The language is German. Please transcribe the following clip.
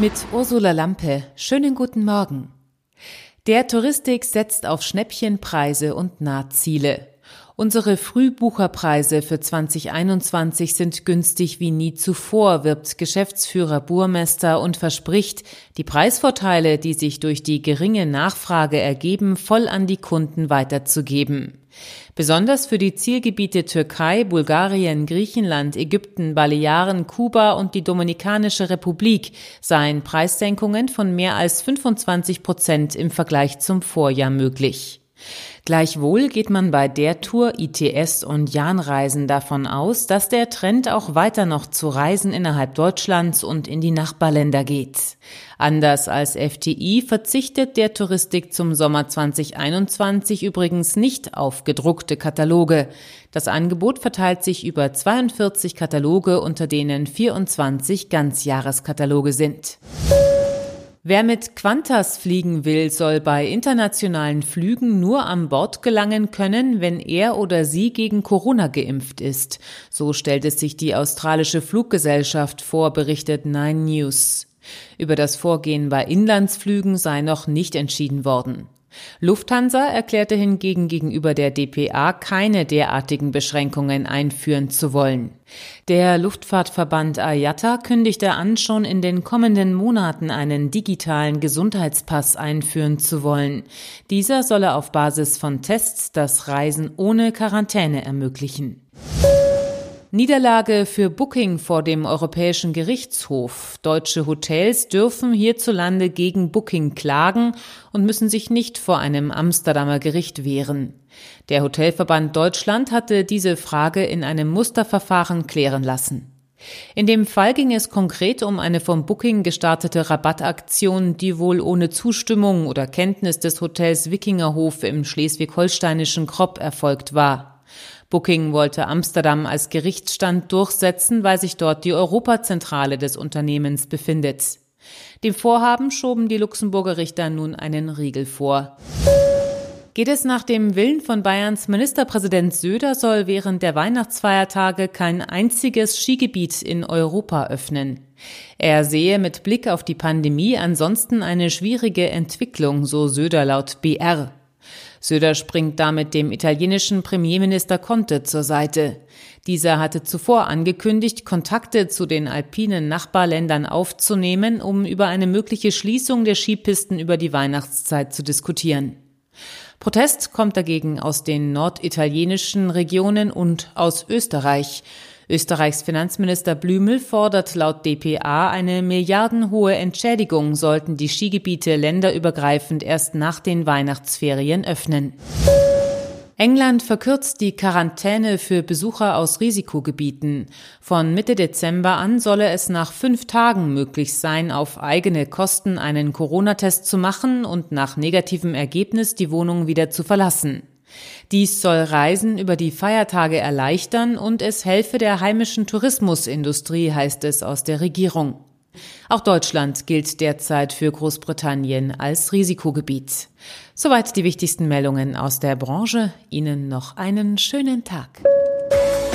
Mit Ursula Lampe. Schönen guten Morgen. Der Touristik setzt auf Schnäppchenpreise und Nahziele. Unsere Frühbucherpreise für 2021 sind günstig wie nie zuvor, wirbt Geschäftsführer Burmester und verspricht, die Preisvorteile, die sich durch die geringe Nachfrage ergeben, voll an die Kunden weiterzugeben. Besonders für die Zielgebiete Türkei, Bulgarien, Griechenland, Ägypten, Balearen, Kuba und die Dominikanische Republik seien Preissenkungen von mehr als 25 Prozent im Vergleich zum Vorjahr möglich. Gleichwohl geht man bei der Tour ITS und Jahnreisen davon aus, dass der Trend auch weiter noch zu Reisen innerhalb Deutschlands und in die Nachbarländer geht. Anders als FTI verzichtet der Touristik zum Sommer 2021 übrigens nicht auf gedruckte Kataloge. Das Angebot verteilt sich über 42 Kataloge, unter denen 24 Ganzjahreskataloge sind. Wer mit Qantas fliegen will, soll bei internationalen Flügen nur an Bord gelangen können, wenn er oder sie gegen Corona geimpft ist. So stellt es sich die australische Fluggesellschaft vor, berichtet Nine News. Über das Vorgehen bei Inlandsflügen sei noch nicht entschieden worden. Lufthansa erklärte hingegen gegenüber der dpa keine derartigen Beschränkungen einführen zu wollen. Der Luftfahrtverband IATA kündigte an, schon in den kommenden Monaten einen digitalen Gesundheitspass einführen zu wollen. Dieser solle auf Basis von Tests das Reisen ohne Quarantäne ermöglichen. Niederlage für Booking vor dem Europäischen Gerichtshof. Deutsche Hotels dürfen hierzulande gegen Booking klagen und müssen sich nicht vor einem Amsterdamer Gericht wehren. Der Hotelverband Deutschland hatte diese Frage in einem Musterverfahren klären lassen. In dem Fall ging es konkret um eine vom Booking gestartete Rabattaktion, die wohl ohne Zustimmung oder Kenntnis des Hotels Wikingerhof im schleswig-holsteinischen Kropp erfolgt war. Booking wollte Amsterdam als Gerichtsstand durchsetzen, weil sich dort die Europazentrale des Unternehmens befindet. Dem Vorhaben schoben die Luxemburger Richter nun einen Riegel vor. Geht es nach dem Willen von Bayerns Ministerpräsident Söder, soll während der Weihnachtsfeiertage kein einziges Skigebiet in Europa öffnen. Er sehe mit Blick auf die Pandemie ansonsten eine schwierige Entwicklung, so Söder laut BR. Söder springt damit dem italienischen Premierminister Conte zur Seite. Dieser hatte zuvor angekündigt, Kontakte zu den alpinen Nachbarländern aufzunehmen, um über eine mögliche Schließung der Skipisten über die Weihnachtszeit zu diskutieren. Protest kommt dagegen aus den norditalienischen Regionen und aus Österreich. Österreichs Finanzminister Blümel fordert laut dpa eine milliardenhohe Entschädigung, sollten die Skigebiete länderübergreifend erst nach den Weihnachtsferien öffnen. England verkürzt die Quarantäne für Besucher aus Risikogebieten. Von Mitte Dezember an solle es nach fünf Tagen möglich sein, auf eigene Kosten einen Corona-Test zu machen und nach negativem Ergebnis die Wohnung wieder zu verlassen. Dies soll Reisen über die Feiertage erleichtern und es helfe der heimischen Tourismusindustrie, heißt es aus der Regierung. Auch Deutschland gilt derzeit für Großbritannien als Risikogebiet. Soweit die wichtigsten Meldungen aus der Branche. Ihnen noch einen schönen Tag.